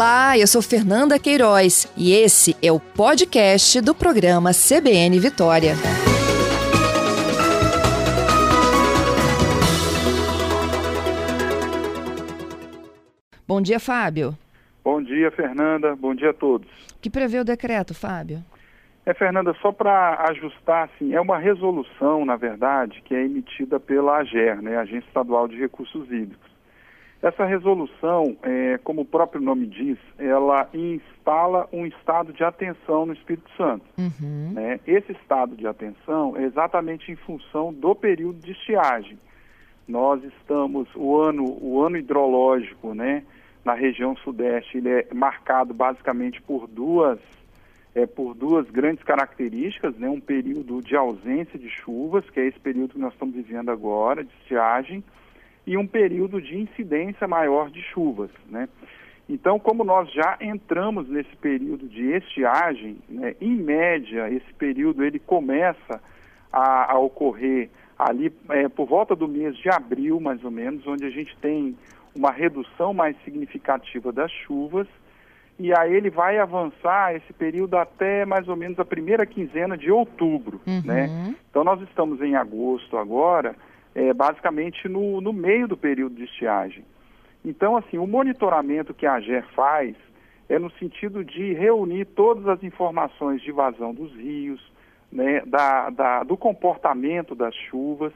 Olá, eu sou Fernanda Queiroz e esse é o podcast do programa CBN Vitória. Bom dia, Fábio. Bom dia, Fernanda. Bom dia a todos. O que prevê o decreto, Fábio? É, Fernanda, só para ajustar, assim, é uma resolução, na verdade, que é emitida pela AGER, né, Agência Estadual de Recursos Hídricos. Essa resolução, é, como o próprio nome diz, ela instala um estado de atenção no Espírito Santo. Uhum. Né? Esse estado de atenção é exatamente em função do período de estiagem. Nós estamos, o ano, o ano hidrológico, né, na região sudeste, ele é marcado basicamente por duas, é, por duas grandes características, né, um período de ausência de chuvas, que é esse período que nós estamos vivendo agora, de estiagem, e um período de incidência maior de chuvas, né? Então, como nós já entramos nesse período de estiagem, né, em média, esse período ele começa a, a ocorrer ali é, por volta do mês de abril, mais ou menos, onde a gente tem uma redução mais significativa das chuvas, e aí ele vai avançar esse período até mais ou menos a primeira quinzena de outubro, uhum. né? Então nós estamos em agosto agora, é, basicamente no, no meio do período de estiagem. Então, assim, o monitoramento que a AGER faz é no sentido de reunir todas as informações de vazão dos rios, né, da, da, do comportamento das chuvas,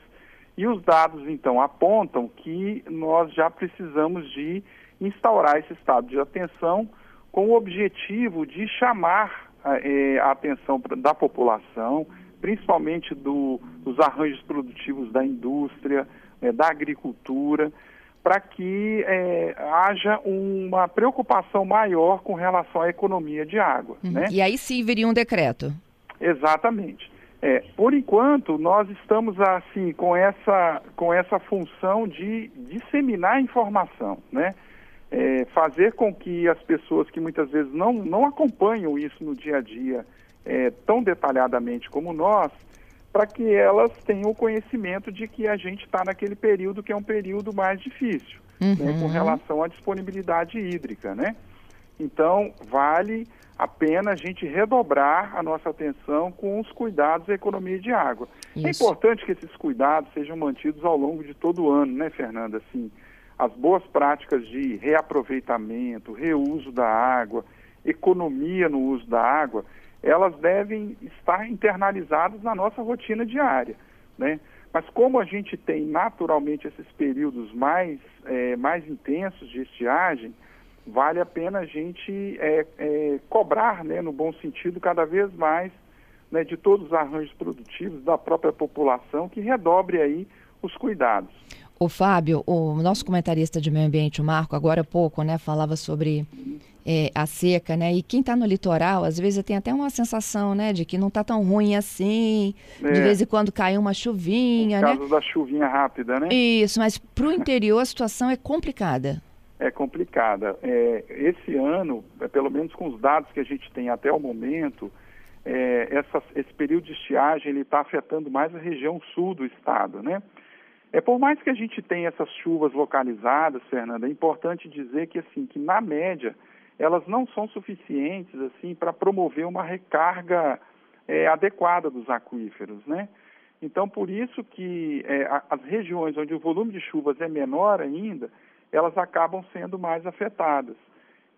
e os dados, então, apontam que nós já precisamos de instaurar esse estado de atenção com o objetivo de chamar é, a atenção da população, principalmente do, dos arranjos produtivos da indústria, é, da agricultura, para que é, haja uma preocupação maior com relação à economia de água. Uhum. Né? E aí sim viria um decreto. Exatamente. É, por enquanto, nós estamos assim com essa, com essa função de disseminar informação, né? É, fazer com que as pessoas que muitas vezes não, não acompanham isso no dia a dia é, tão detalhadamente como nós, para que elas tenham o conhecimento de que a gente está naquele período que é um período mais difícil, uhum. né, com relação à disponibilidade hídrica, né? Então, vale a pena a gente redobrar a nossa atenção com os cuidados da economia de água. É Isso. É importante que esses cuidados sejam mantidos ao longo de todo o ano, né, Fernanda? Assim, as boas práticas de reaproveitamento, reuso da água, economia no uso da água, elas devem estar internalizadas na nossa rotina diária, né? Mas como a gente tem naturalmente esses períodos mais, é, mais intensos de estiagem, vale a pena a gente é, é, cobrar, né, no bom sentido, cada vez mais né, de todos os arranjos produtivos da própria população que redobre aí os cuidados. O Fábio, o nosso comentarista de meio ambiente, o Marco, agora há pouco, né, falava sobre é, a seca, né? E quem está no litoral, às vezes tem até uma sensação, né, de que não está tão ruim assim. É. De vez em quando cai uma chuvinha, Por né? causa da chuvinha rápida, né? Isso, mas para o interior a situação é complicada. É complicada. É, esse ano, é, pelo menos com os dados que a gente tem até o momento, é, essa, esse período de estiagem ele está afetando mais a região sul do estado, né? É por mais que a gente tenha essas chuvas localizadas, Fernanda, é importante dizer que assim que na média elas não são suficientes assim para promover uma recarga é, adequada dos aquíferos, né? Então, por isso que é, as regiões onde o volume de chuvas é menor ainda, elas acabam sendo mais afetadas.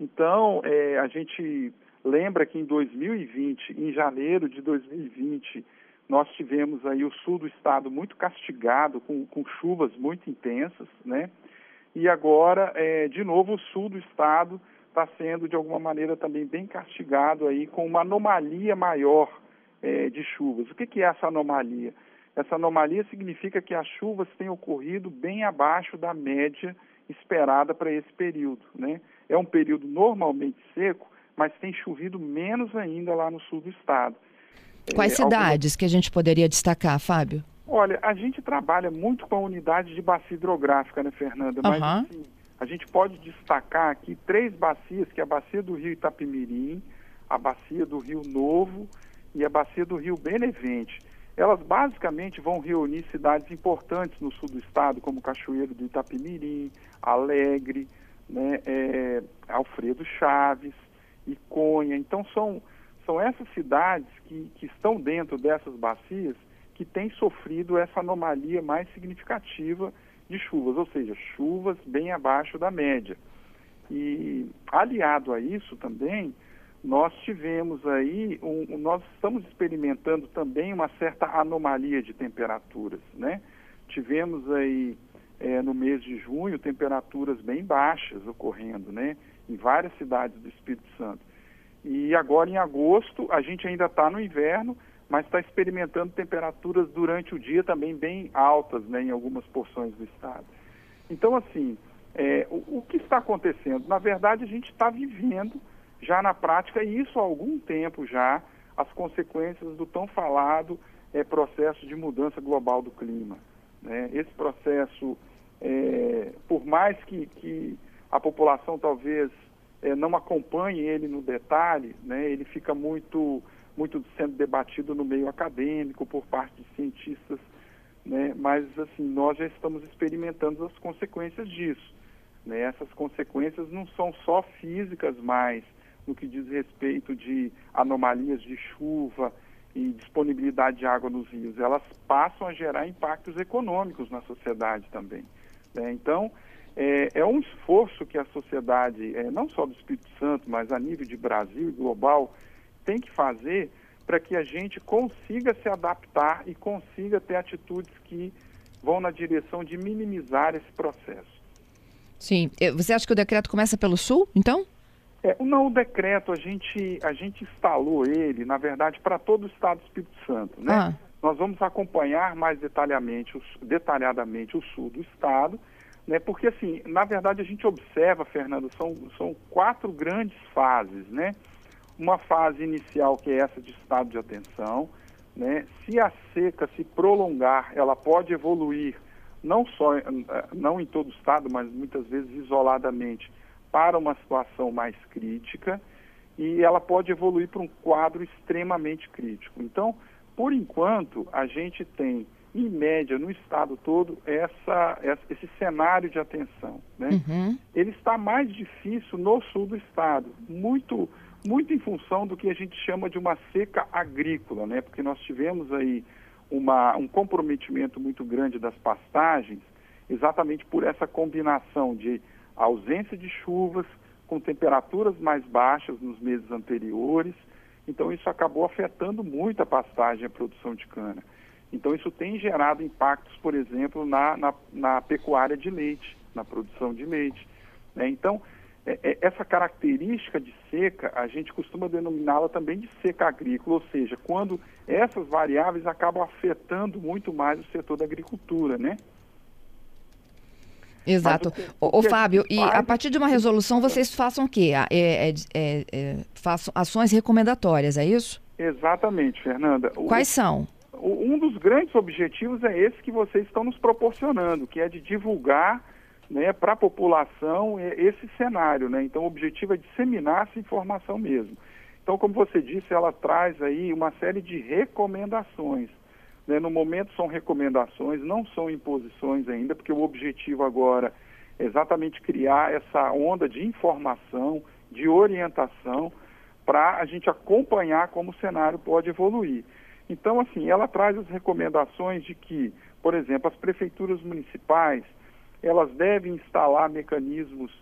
Então, é, a gente lembra que em 2020, em janeiro de 2020, nós tivemos aí o sul do estado muito castigado, com, com chuvas muito intensas, né? E agora, é, de novo, o sul do estado está sendo, de alguma maneira, também bem castigado aí com uma anomalia maior é, de chuvas. O que, que é essa anomalia? Essa anomalia significa que as chuvas têm ocorrido bem abaixo da média esperada para esse período. Né? É um período normalmente seco, mas tem chovido menos ainda lá no sul do estado. Quais é, cidades algumas... que a gente poderia destacar, Fábio? Olha, a gente trabalha muito com a unidade de bacia hidrográfica, né, Fernanda? Mas, uhum. assim, a gente pode destacar aqui três bacias, que é a bacia do rio Itapimirim, a bacia do rio Novo e a bacia do rio Benevente. Elas basicamente vão reunir cidades importantes no sul do estado, como Cachoeiro do Itapimirim, Alegre, né, é, Alfredo Chaves, Iconha. Então são, são essas cidades que, que estão dentro dessas bacias que têm sofrido essa anomalia mais significativa de chuvas, ou seja, chuvas bem abaixo da média. E aliado a isso também, nós tivemos aí, um, nós estamos experimentando também uma certa anomalia de temperaturas, né? Tivemos aí é, no mês de junho temperaturas bem baixas ocorrendo, né? Em várias cidades do Espírito Santo. E agora em agosto a gente ainda está no inverno, mas está experimentando temperaturas durante o dia também bem altas, né? Em algumas porções do estado. Então assim, é, o, o que está acontecendo? Na verdade a gente está vivendo já na prática, e isso há algum tempo já, as consequências do tão falado é, processo de mudança global do clima. Né? Esse processo, é, por mais que, que, a população talvez é, não acompanhe ele no detalhe, né? ele fica muito, muito sendo debatido no meio acadêmico por parte de cientistas, né? mas assim, nós já estamos experimentando as consequências disso. Né? Essas consequências não são só físicas mais, no que diz respeito de anomalias de chuva e disponibilidade de água nos rios, elas passam a gerar impactos econômicos na sociedade também. Né? Então, é, é, um esforço que a sociedade, é, não só do Espírito Santo, mas a nível de Brasil e global, tem que fazer para que a gente consiga se adaptar e consiga ter atitudes que vão na direção de minimizar esse processo. Sim. Você acha que o decreto começa pelo Sul, então? É, não, o decreto, a gente, a gente instalou ele, na verdade, para todo o Estado do Espírito Santo, né? Ah. Nós vamos acompanhar mais detalhadamente, detalhadamente o sul do Estado, né? Porque, assim, na verdade, a gente observa, Fernando, são, são quatro grandes fases, né? Uma fase inicial, que é essa de estado de atenção, né? Se a seca se prolongar, ela pode evoluir, não só, não em todo o estado, mas muitas vezes isoladamente, para uma situação mais crítica e ela pode evoluir para um quadro extremamente crítico. Então, por enquanto, a gente tem, em média, no estado todo, essa, esse cenário de atenção. Né? Uhum. Ele está mais difícil no sul do estado, muito, muito em função do que a gente chama de uma seca agrícola, né? porque nós tivemos aí uma, um comprometimento muito grande das pastagens, exatamente por essa combinação de ausência de chuvas, com temperaturas mais baixas nos meses anteriores. Então, isso acabou afetando muito a pastagem e a produção de cana. Então, isso tem gerado impactos, por exemplo, na, na, na pecuária de leite, na produção de leite. Né? Então, é, é, essa característica de seca, a gente costuma denominá-la também de seca agrícola, ou seja, quando essas variáveis acabam afetando muito mais o setor da agricultura, né? Exato. O, o, Fábio, e a partir de uma resolução vocês façam o quê? É, é, é, é, façam ações recomendatórias, é isso? Exatamente, Fernanda. Quais são? um dos grandes objetivos é esse que vocês estão nos proporcionando, que é de divulgar né, para a população esse cenário. Né? Então, o objetivo é disseminar essa informação mesmo. Então, como você disse, ela traz aí uma série de recomendações. Né? No momento são recomendações, não são imposições ainda, porque o objetivo agora é exatamente criar essa onda de informação, de orientação, para a gente acompanhar como o cenário pode evoluir. Então, assim, ela traz as recomendações de que, por exemplo, as prefeituras municipais, elas devem instalar mecanismos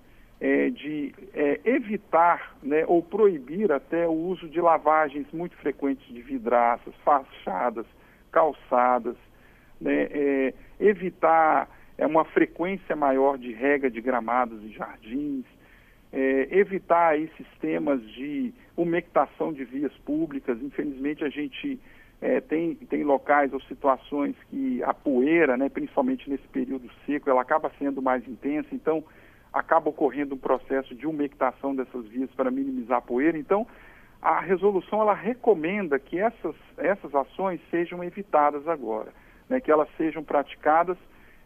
é, de é, evitar né, ou proibir até o uso de lavagens muito frequentes de vidraças, fachadas, calçadas, né, é, evitar é, uma frequência maior de rega de gramados e jardins, é, evitar aí sistemas de umectação de vias públicas. Infelizmente a gente é, tem, tem locais ou situações que a poeira, né, principalmente nesse período seco, ela acaba sendo mais intensa, então acaba ocorrendo um processo de umectação dessas vias para minimizar a poeira. Então, a resolução ela recomenda que essas, essas ações sejam evitadas agora, né, que elas sejam praticadas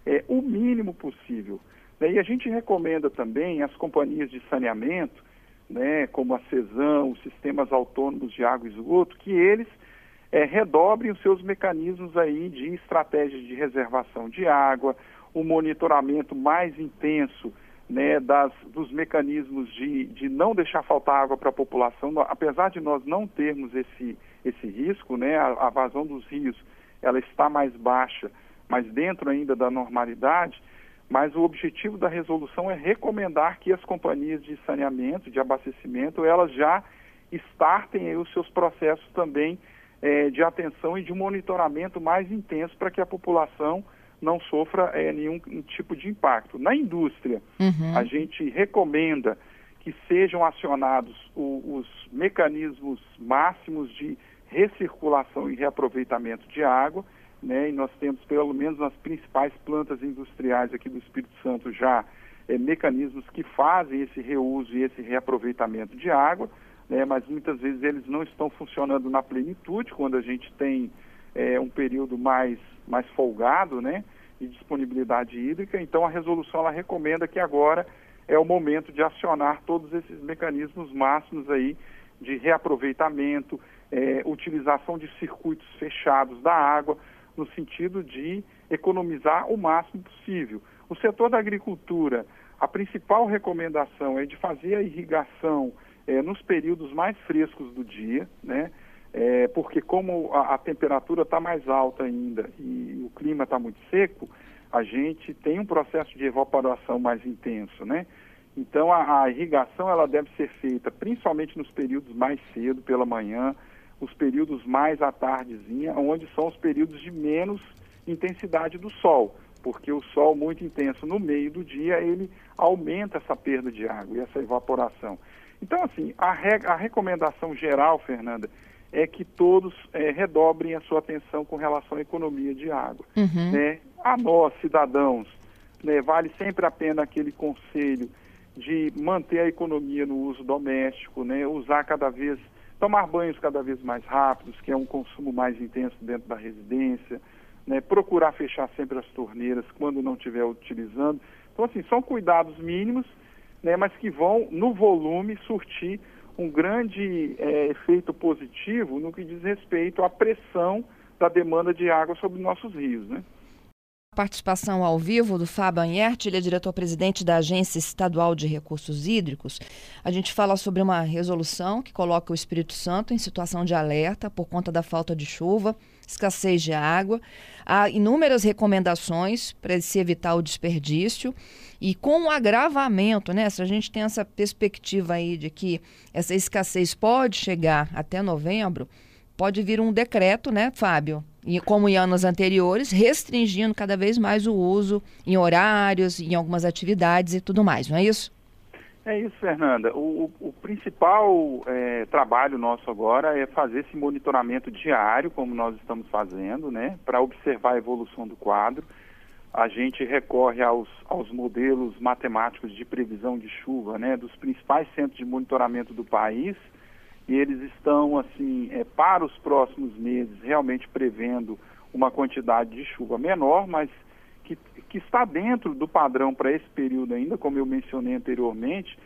é, o mínimo possível. Né, e a gente recomenda também às companhias de saneamento, né, como a CESAM, os sistemas autônomos de água e esgoto, que eles é, redobrem os seus mecanismos aí de estratégias de reservação de água, o monitoramento mais intenso né, das, dos mecanismos de, de não deixar faltar água para a população, apesar de nós não termos esse, esse risco, né, a, a vazão dos rios ela está mais baixa, mas dentro ainda da normalidade, mas o objetivo da resolução é recomendar que as companhias de saneamento, de abastecimento, elas já startem os seus processos também é, de atenção e de monitoramento mais intenso para que a população não sofra é, nenhum tipo de impacto. Na indústria, uhum. a gente recomenda que sejam acionados o, os mecanismos máximos de recirculação e reaproveitamento de água, né? E nós temos pelo menos nas principais plantas industriais aqui do Espírito Santo já é, mecanismos que fazem esse reuso e esse reaproveitamento de água, né? Mas muitas vezes eles não estão funcionando na plenitude quando a gente tem é, um período mais mais folgado, né? E disponibilidade hídrica. Então a resolução ela recomenda que agora é o momento de acionar todos esses mecanismos máximos aí de reaproveitamento, é, utilização de circuitos fechados da água, no sentido de economizar o máximo possível. O setor da agricultura, a principal recomendação é de fazer a irrigação é, nos períodos mais frescos do dia, né? É, porque como a, a temperatura está mais alta ainda e o clima está muito seco, a gente tem um processo de evaporação mais intenso, né? Então a, a irrigação ela deve ser feita principalmente nos períodos mais cedo, pela manhã, os períodos mais à tardezinha, onde são os períodos de menos intensidade do sol, porque o sol muito intenso no meio do dia, ele aumenta essa perda de água e essa evaporação. Então, assim, a, re a recomendação geral, Fernanda, é que todos é, redobrem a sua atenção com relação à economia de água. Uhum. Né? A nós, cidadãos, né, vale sempre a pena aquele conselho de manter a economia no uso doméstico, né, usar cada vez tomar banhos cada vez mais rápidos, que é um consumo mais intenso dentro da residência, né? procurar fechar sempre as torneiras quando não estiver utilizando. Então, assim, são cuidados mínimos, né? mas que vão, no volume, surtir um grande é, efeito positivo no que diz respeito à pressão da demanda de água sobre nossos rios, né? participação ao vivo do Fábio Anhert, ele é diretor-presidente da Agência Estadual de Recursos Hídricos. A gente fala sobre uma resolução que coloca o Espírito Santo em situação de alerta por conta da falta de chuva, escassez de água. Há inúmeras recomendações para se evitar o desperdício e com o agravamento, né? Se a gente tem essa perspectiva aí de que essa escassez pode chegar até novembro, pode vir um decreto, né, Fábio? E como em anos anteriores, restringindo cada vez mais o uso em horários, em algumas atividades e tudo mais, não é isso? É isso, Fernanda. O, o principal é, trabalho nosso agora é fazer esse monitoramento diário, como nós estamos fazendo, né, para observar a evolução do quadro. A gente recorre aos, aos modelos matemáticos de previsão de chuva, né, dos principais centros de monitoramento do país e eles estão, assim, é, para os próximos meses, realmente prevendo uma quantidade de chuva menor, mas que, que está dentro do padrão para esse período ainda, como eu mencionei anteriormente,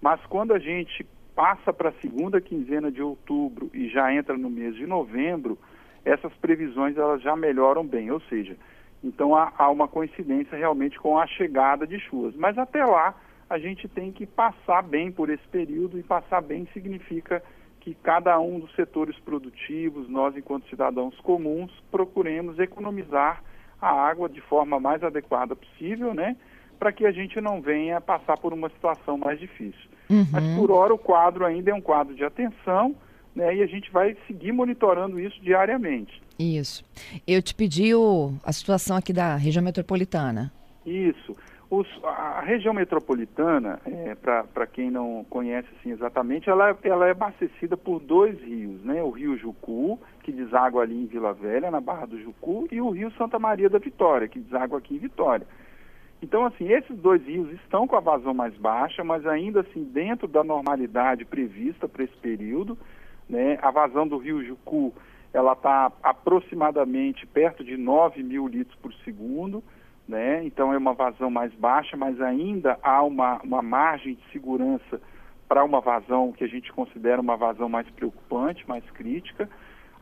mas quando a gente passa para a segunda quinzena de outubro e já entra no mês de novembro, essas previsões elas já melhoram bem, ou seja, então há, há uma coincidência realmente com a chegada de chuvas. Mas até lá a gente tem que passar bem por esse período e passar bem significa que cada um dos setores produtivos, nós enquanto cidadãos comuns, procuremos economizar a água de forma mais adequada possível, né? Para que a gente não venha passar por uma situação mais difícil. Uhum. Mas por hora o quadro ainda é um quadro de atenção, né? E a gente vai seguir monitorando isso diariamente. Isso. Eu te pedi o, a situação aqui da região metropolitana. Isso. Os, a região metropolitana, é, para quem não conhece assim, exatamente, ela, ela é abastecida por dois rios, né? O rio Jucu, que deságua ali em Vila Velha, na Barra do Jucu, e o rio Santa Maria da Vitória, que deságua aqui em Vitória. Então, assim, esses dois rios estão com a vazão mais baixa, mas ainda assim dentro da normalidade prevista para esse período, né? A vazão do rio Jucu, ela está aproximadamente perto de 9 mil litros por segundo, né? Então é uma vazão mais baixa, mas ainda há uma, uma margem de segurança para uma vazão que a gente considera uma vazão mais preocupante, mais crítica.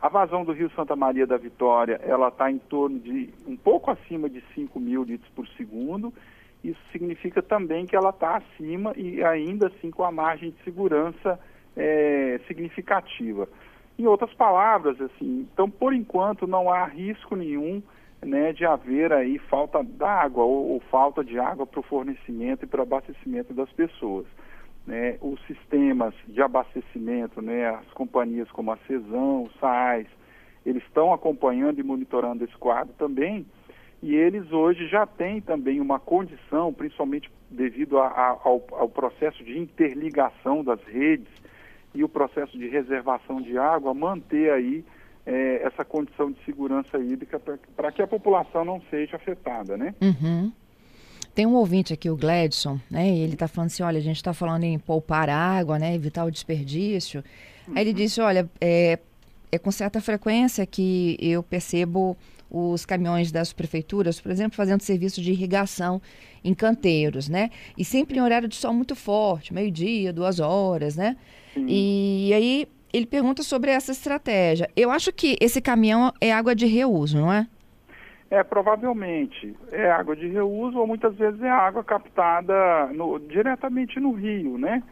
A vazão do Rio Santa Maria da Vitória, ela está em torno de um pouco acima de 5 mil litros por segundo isso significa também que ela está acima e ainda assim com a margem de segurança é, significativa. Em outras palavras, assim, então por enquanto não há risco nenhum né, de haver aí falta d'água ou, ou falta de água para o fornecimento e para o abastecimento das pessoas. Né? Os sistemas de abastecimento, né, as companhias como a Cesão, o SAAS, eles estão acompanhando e monitorando esse quadro também, e eles hoje já têm também uma condição, principalmente devido a, a, ao, ao processo de interligação das redes e o processo de reservação de água, manter aí é, essa condição de segurança hídrica para que a população não seja afetada, né? Uhum. Tem um ouvinte aqui, o Gladson, né? ele está falando assim, olha, a gente está falando em poupar água, né? Evitar o desperdício. Uhum. Aí ele uhum. disse, olha, é, é com certa frequência que eu percebo os caminhões das prefeituras, por exemplo, fazendo serviço de irrigação em canteiros, né? E sempre em horário de sol muito forte, meio-dia, duas horas, né? Sim. E aí ele pergunta sobre essa estratégia. Eu acho que esse caminhão é água de reuso, não é? É, provavelmente. É água de reuso ou muitas vezes é água captada no, diretamente no rio, né?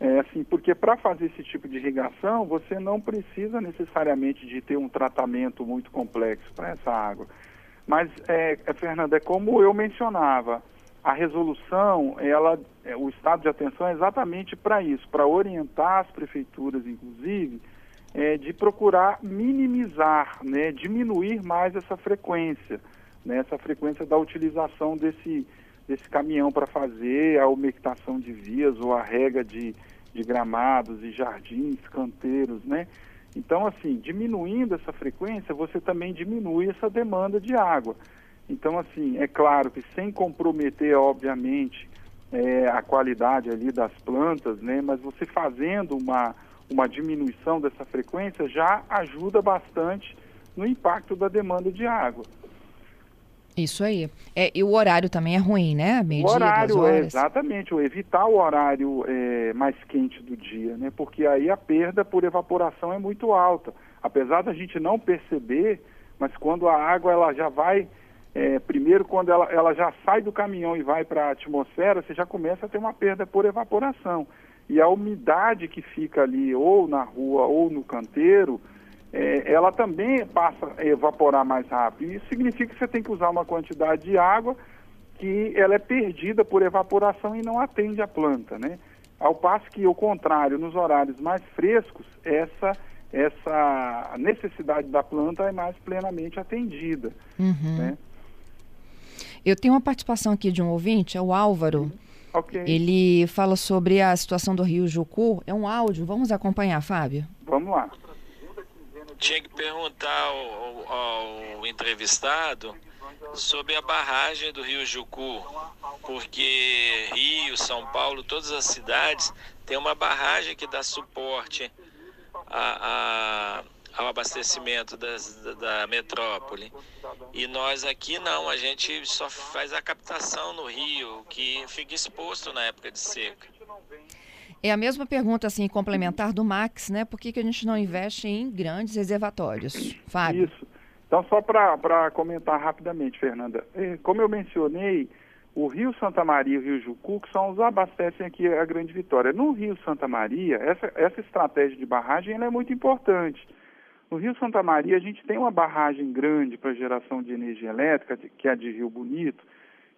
É, assim, porque para fazer esse tipo de irrigação, você não precisa necessariamente de ter um tratamento muito complexo para essa água. Mas, é, Fernanda, é como eu mencionava, a resolução, ela, é, o estado de atenção é exatamente para isso, para orientar as prefeituras, inclusive, é, de procurar minimizar, né, diminuir mais essa frequência, né, essa frequência da utilização desse, desse caminhão para fazer a umectação de vias ou a rega de, de gramados e jardins, canteiros, né? Então, assim, diminuindo essa frequência, você também diminui essa demanda de água. Então, assim, é claro que sem comprometer, obviamente, é, a qualidade ali das plantas, né? Mas você fazendo uma, uma diminuição dessa frequência já ajuda bastante no impacto da demanda de água. Isso aí. É, e o horário também é ruim, né? Meio o horário, é, exatamente. Evitar o horário é, mais quente do dia, né? Porque aí a perda por evaporação é muito alta. Apesar da gente não perceber, mas quando a água ela já vai, é, primeiro quando ela, ela já sai do caminhão e vai para a atmosfera, você já começa a ter uma perda por evaporação. E a umidade que fica ali, ou na rua ou no canteiro, é, ela também passa a evaporar mais rápido. Isso significa que você tem que usar uma quantidade de água que ela é perdida por evaporação e não atende a planta, né? Ao passo que, ao contrário, nos horários mais frescos, essa, essa necessidade da planta é mais plenamente atendida. Uhum. Né? Eu tenho uma participação aqui de um ouvinte, é o Álvaro. Okay. Ele fala sobre a situação do Rio Jucu. É um áudio, vamos acompanhar, Fábio? Vamos lá tinha que perguntar ao, ao, entrevistado sobre a barragem do Rio Jucu, porque Rio, São Paulo, todas as cidades têm uma barragem que dá suporte a, a, ao abastecimento das, da, da metrópole. E nós aqui não, a gente só faz a captação no rio, que fica exposto na época de seca. É a mesma pergunta, assim, complementar do Max, né? Por que, que a gente não investe em grandes reservatórios? Fábio. Isso. Então, só para comentar rapidamente, Fernanda. É, como eu mencionei, o Rio Santa Maria e o Rio Jucu que são os abastecem aqui a Grande Vitória. No Rio Santa Maria, essa, essa estratégia de barragem é muito importante. No Rio Santa Maria, a gente tem uma barragem grande para geração de energia elétrica, que é a de Rio Bonito,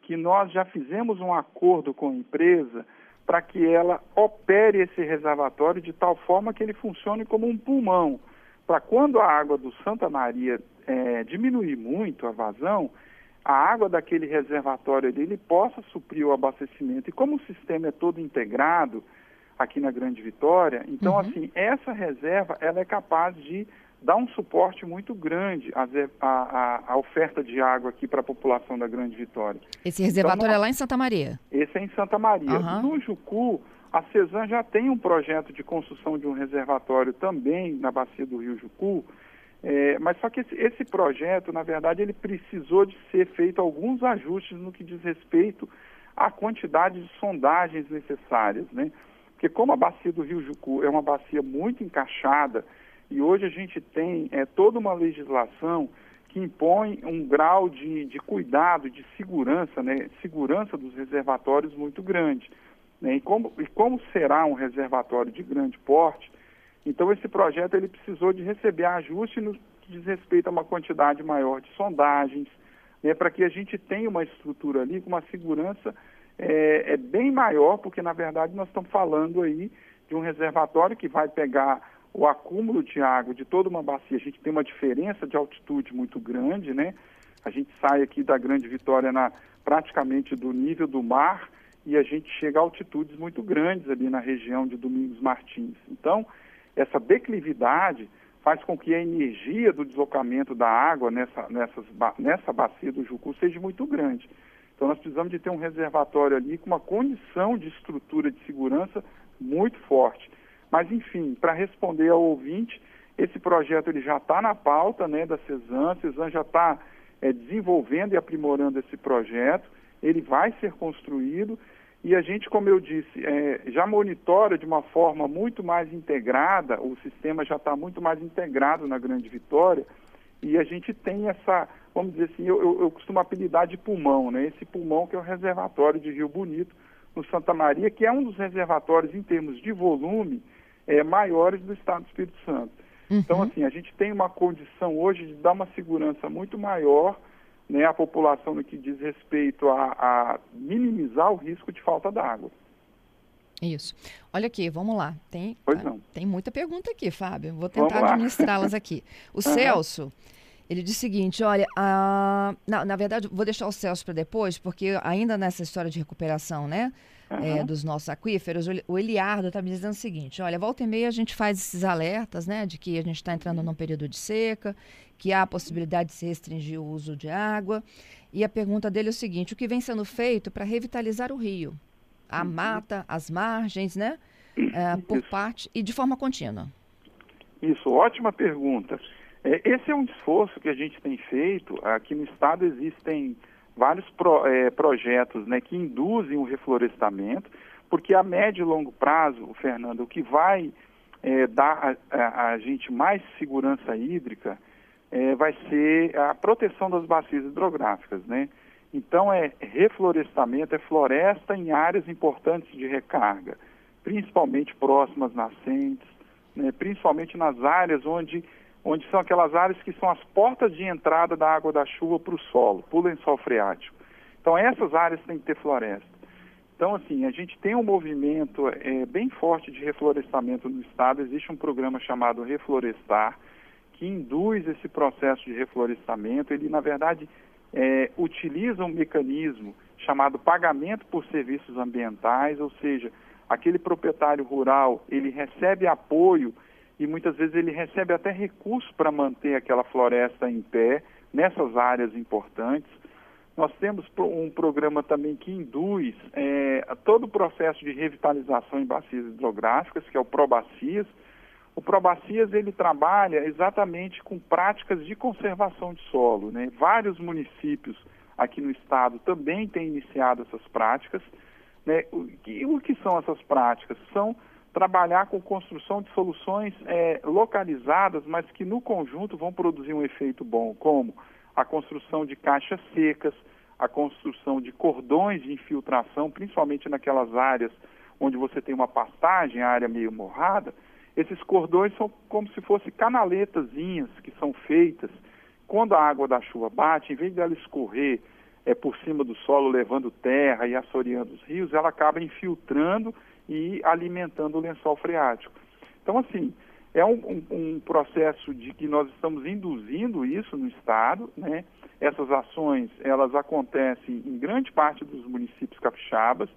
que nós já fizemos um acordo com a empresa para que ela opere esse reservatório de tal forma que ele funcione como um pulmão, para quando a água do Santa Maria é, diminuir muito a vazão, a água daquele reservatório dele possa suprir o abastecimento. E como o sistema é todo integrado aqui na Grande Vitória, então uhum. assim, essa reserva ela é capaz de dá um suporte muito grande à, à, à oferta de água aqui para a população da Grande Vitória. Esse reservatório então, é lá em Santa Maria? Esse é em Santa Maria. Uhum. No Jucu, a CESAM já tem um projeto de construção de um reservatório também na bacia do Rio Jucu, é, mas só que esse, esse, projeto, na verdade, ele precisou de ser feito alguns ajustes no que diz respeito à quantidade de sondagens necessárias, né? Porque como a bacia do Rio Jucu é uma bacia muito encaixada, e hoje a gente tem é, toda uma legislação que impõe um grau de, de cuidado, de segurança, né, segurança dos reservatórios muito grande. Né? E, como, e como será um reservatório de grande porte, então esse projeto ele precisou de receber ajuste no que diz respeito a uma quantidade maior de sondagens, né, para que a gente tenha uma estrutura ali com uma segurança é, é bem maior, porque na verdade nós estamos falando aí de um reservatório que vai pegar o acúmulo de água de toda uma bacia, a gente tem uma diferença de altitude muito grande, né? A gente sai aqui da Grande Vitória na, praticamente do nível do mar e a gente chega a altitudes muito grandes ali na região de Domingos Martins. Então, essa declividade faz com que a energia do deslocamento da água nessa, nessas, nessa bacia do Jucu seja muito grande. Então, nós precisamos de ter um reservatório ali com uma condição de estrutura de segurança muito forte. Mas, enfim, para responder ao ouvinte, esse projeto ele já está na pauta né, da CESAM, a CESAM já está é, desenvolvendo e aprimorando esse projeto, ele vai ser construído. E a gente, como eu disse, é, já monitora de uma forma muito mais integrada, o sistema já está muito mais integrado na Grande Vitória. E a gente tem essa, vamos dizer assim, eu, eu, eu costumo apelidar de pulmão, né? esse pulmão que é o reservatório de Rio Bonito, no Santa Maria, que é um dos reservatórios em termos de volume, é, maiores do Estado do Espírito Santo. Uhum. Então, assim, a gente tem uma condição hoje de dar uma segurança muito maior né, à população no que diz respeito a, a minimizar o risco de falta d'água. Isso. Olha aqui, vamos lá. Tem, pois não. tem muita pergunta aqui, Fábio. Vou tentar administrá-las aqui. O uhum. Celso, ele diz o seguinte: olha, a... na, na verdade, vou deixar o Celso para depois, porque ainda nessa história de recuperação, né? Uhum. é, dos nossos aquíferos, o Eliardo está me dizendo o seguinte: olha, volta e meia a gente faz esses alertas, né, de que a gente está entrando num período de seca, que há a possibilidade de se restringir o uso de água. E a pergunta dele é o seguinte: o que vem sendo feito para revitalizar o rio? A uhum. mata, as margens, né? É, por Isso. parte e de forma contínua. Isso, ótima pergunta. É, esse é um esforço que a gente tem feito. Aqui no estado existem vários pro, é, projetos né, que induzem o reflorestamento, porque a médio e longo prazo, Fernando, o que vai é, dar a, a, a, gente mais segurança hídrica é, vai ser a proteção das bacias hidrográficas, né? Então é reflorestamento, é floresta em áreas importantes de recarga, principalmente próximas nascentes, né? principalmente nas áreas onde onde são aquelas áreas que são as portas de entrada da água da chuva para o solo, para o lençol freático. Então, essas áreas têm que ter floresta. Então, assim, a gente tem um movimento é, bem forte de reflorestamento no estado. Existe um programa chamado Reflorestar, que induz esse processo de reflorestamento. Ele, na verdade, é, utiliza um mecanismo chamado pagamento por serviços ambientais, ou seja, aquele proprietário rural, ele recebe apoio e muitas vezes ele recebe até recursos para manter aquela floresta em pé nessas áreas importantes. Nós temos um programa também que induz é, todo o processo de revitalização em bacias hidrográficas, que é o Probacias. O Probacias ele trabalha exatamente com práticas de conservação de solo. Né? Vários municípios aqui no estado também têm iniciado essas práticas. Né? O, o que são essas práticas? São trabalhar com construção de soluções é, localizadas, mas que no conjunto vão produzir um efeito bom, como a construção de caixas secas, a construção de cordões de infiltração, principalmente naquelas áreas onde você tem uma pastagem, a área meio morrada. Esses cordões são como se fossem canaletazinhas que são feitas. Quando a água da chuva bate, em vez dela escorrer é, por cima do solo, levando terra e assoreando os rios, ela acaba infiltrando e alimentando o lençol freático. Então, assim, é um, um, um, processo de que nós estamos induzindo isso no Estado, né? Essas ações, elas acontecem em grande parte dos municípios capixabas,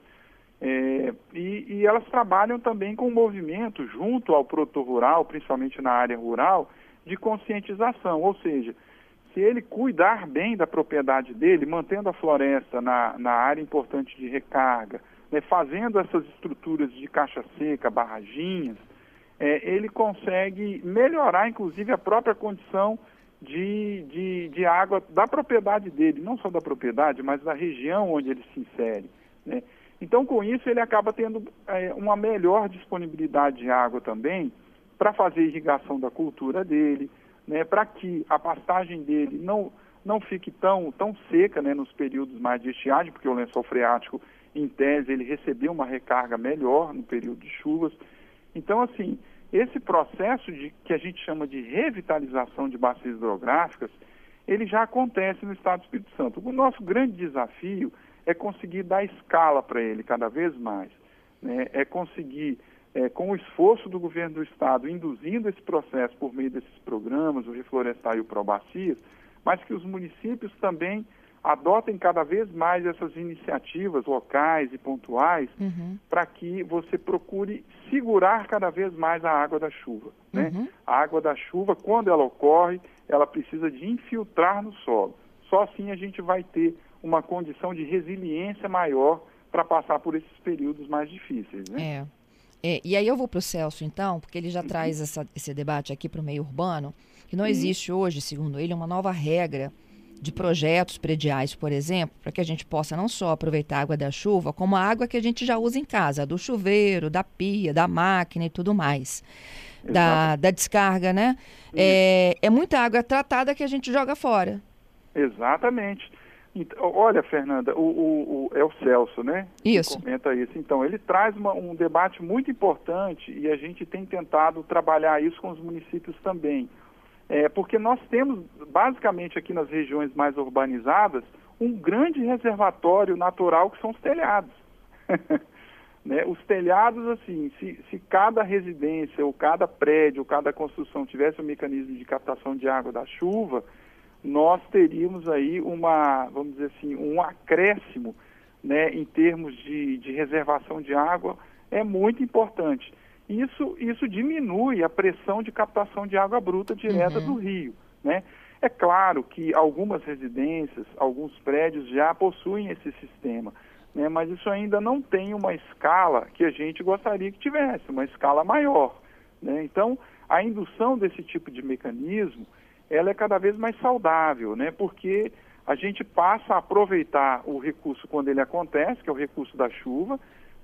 é, e, e, elas trabalham também com o movimento junto ao produtor rural, principalmente na área rural, de conscientização, ou seja, se ele cuidar bem da propriedade dele, mantendo a floresta na, na área importante de recarga, né, fazendo essas estruturas de caixa seca, barraginhas, é, ele consegue melhorar, inclusive, a própria condição de, de, de, água da propriedade dele, não só da propriedade, mas da região onde ele se insere. Né? Então, com isso, ele acaba tendo é, uma melhor disponibilidade de água também para fazer irrigação da cultura dele, né, para que a pastagem dele não, não fique tão, tão seca né, nos períodos mais de estiagem, porque o lençol freático, em tese, ele recebeu uma recarga melhor no período de chuvas. Então, assim, esse processo de, que a gente chama de revitalização de bacias hidrográficas, ele já acontece no Estado do Espírito Santo. O nosso grande desafio é conseguir dar escala para ele cada vez mais, né? é conseguir, é, com o esforço do governo do Estado, induzindo esse processo por meio desses programas, o Reflorestar e o Probacias, mas que os municípios também adotem cada vez mais essas iniciativas locais e pontuais uhum. para que você procure segurar cada vez mais a água da chuva. Né? Uhum. A água da chuva, quando ela ocorre, ela precisa de infiltrar no solo. Só assim a gente vai ter uma condição de resiliência maior para passar por esses períodos mais difíceis. Né? É. é e aí eu vou para o Celso, então, porque ele já uhum. traz essa, esse debate aqui para o meio urbano, que não existe hoje, segundo ele, uma nova regra de projetos prediais, por exemplo, para que a gente possa não só aproveitar a água da chuva, como a água que a gente já usa em casa, do chuveiro, da pia, da máquina e tudo mais. Da, da, descarga, né? É, é, muita água tratada que a gente joga fora. Exatamente. Então, olha, Fernanda, o, o, o, é o Celso, né? Isso. Que comenta isso. Então, ele traz uma, um debate muito importante e a gente tem tentado trabalhar isso com os municípios também. É, porque nós temos, basicamente aqui nas regiões mais urbanizadas, um grande reservatório natural que são os telhados. né? Os telhados, assim, se, se cada residência, ou cada prédio, ou cada construção tivesse um mecanismo de captação de água da chuva, nós teríamos aí uma, vamos dizer assim, um acréscimo né, em termos de, de reservação de água, é muito importante. Isso, isso diminui a pressão de captação de água bruta direta uhum. do rio. Né? É claro que algumas residências, alguns prédios já possuem esse sistema, né? mas isso ainda não tem uma escala que a gente gostaria que tivesse, uma escala maior. Né? Então, a indução desse tipo de mecanismo, ela é cada vez mais saudável, né? porque a gente passa a aproveitar o recurso quando ele acontece, que é o recurso da chuva,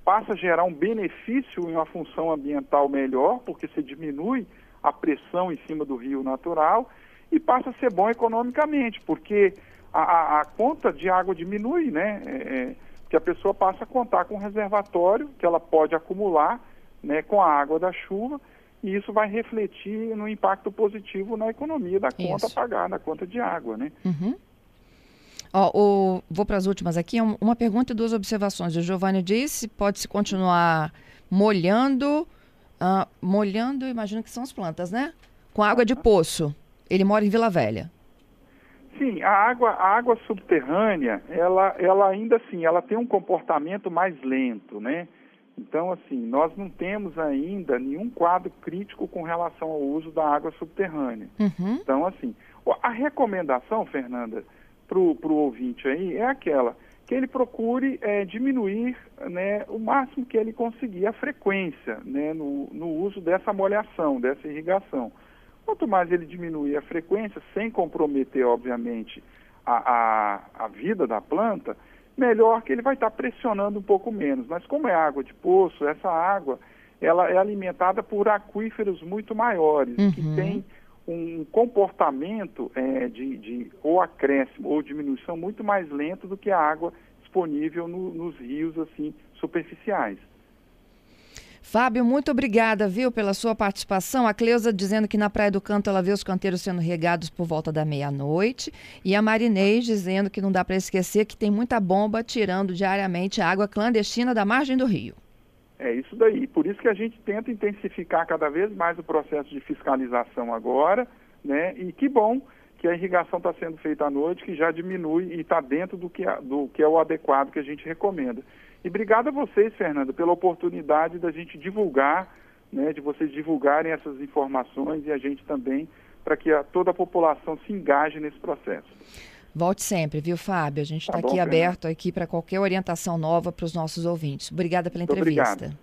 passa a gerar um benefício em uma função ambiental melhor, porque se diminui a pressão em cima do rio natural, e passa a ser bom economicamente, porque a, a, a conta de água diminui, né? É, é, que a pessoa passa a contar com um reservatório que ela pode acumular né, com a água da chuva, e isso vai refletir no impacto positivo na economia da conta isso. a pagar, na conta de água, né? Uhum. Ó, o, vou para as últimas aqui. Uma pergunta e duas observações. O Giovanni disse: pode-se continuar molhando, uh, molhando, imagino que são as plantas, né? Com água de poço. Ele mora em Vila Velha. Sim, a água, a água subterrânea, ela, ela ainda assim, ela tem um comportamento mais lento, né? Então, assim, nós não temos ainda nenhum quadro crítico com relação ao uso da água subterrânea. Uhum. Então, assim, a recomendação, Fernanda, para o ouvinte aí é aquela que ele procure é, diminuir né, o máximo que ele conseguir a frequência né, no, no uso dessa molhação, dessa irrigação. Quanto mais ele diminuir a frequência, sem comprometer, obviamente, a, a, a vida da planta, melhor que ele vai estar pressionando um pouco menos. Mas como é água de poço, essa água ela é alimentada por aquíferos muito maiores, uhum. que tem um comportamento é, de, de, ou acréscimo ou diminuição muito mais lento do que a água disponível no, nos rios assim superficiais. Fábio, muito obrigada, viu, pela sua participação. A Cleusa dizendo que na Praia do Canto ela vê os canteiros sendo regados por volta da meia-noite. E a Marinês dizendo que não dá para esquecer que tem muita bomba tirando diariamente a água clandestina da margem do rio. É isso daí. Por isso que a gente tenta intensificar cada vez mais o processo de fiscalização agora, né? E que bom que a irrigação está sendo feita à noite, que já diminui e está dentro do que, do que é o adequado que a gente recomenda. E obrigado a vocês, Fernando, pela oportunidade da gente divulgar, né, de vocês divulgarem essas informações e a gente também, para que a, toda a população se engaje nesse processo. Volte sempre, viu, Fábio? A gente está tá aqui bom, aberto aqui para qualquer orientação nova para os nossos ouvintes. Obrigada pela Muito entrevista. Obrigado.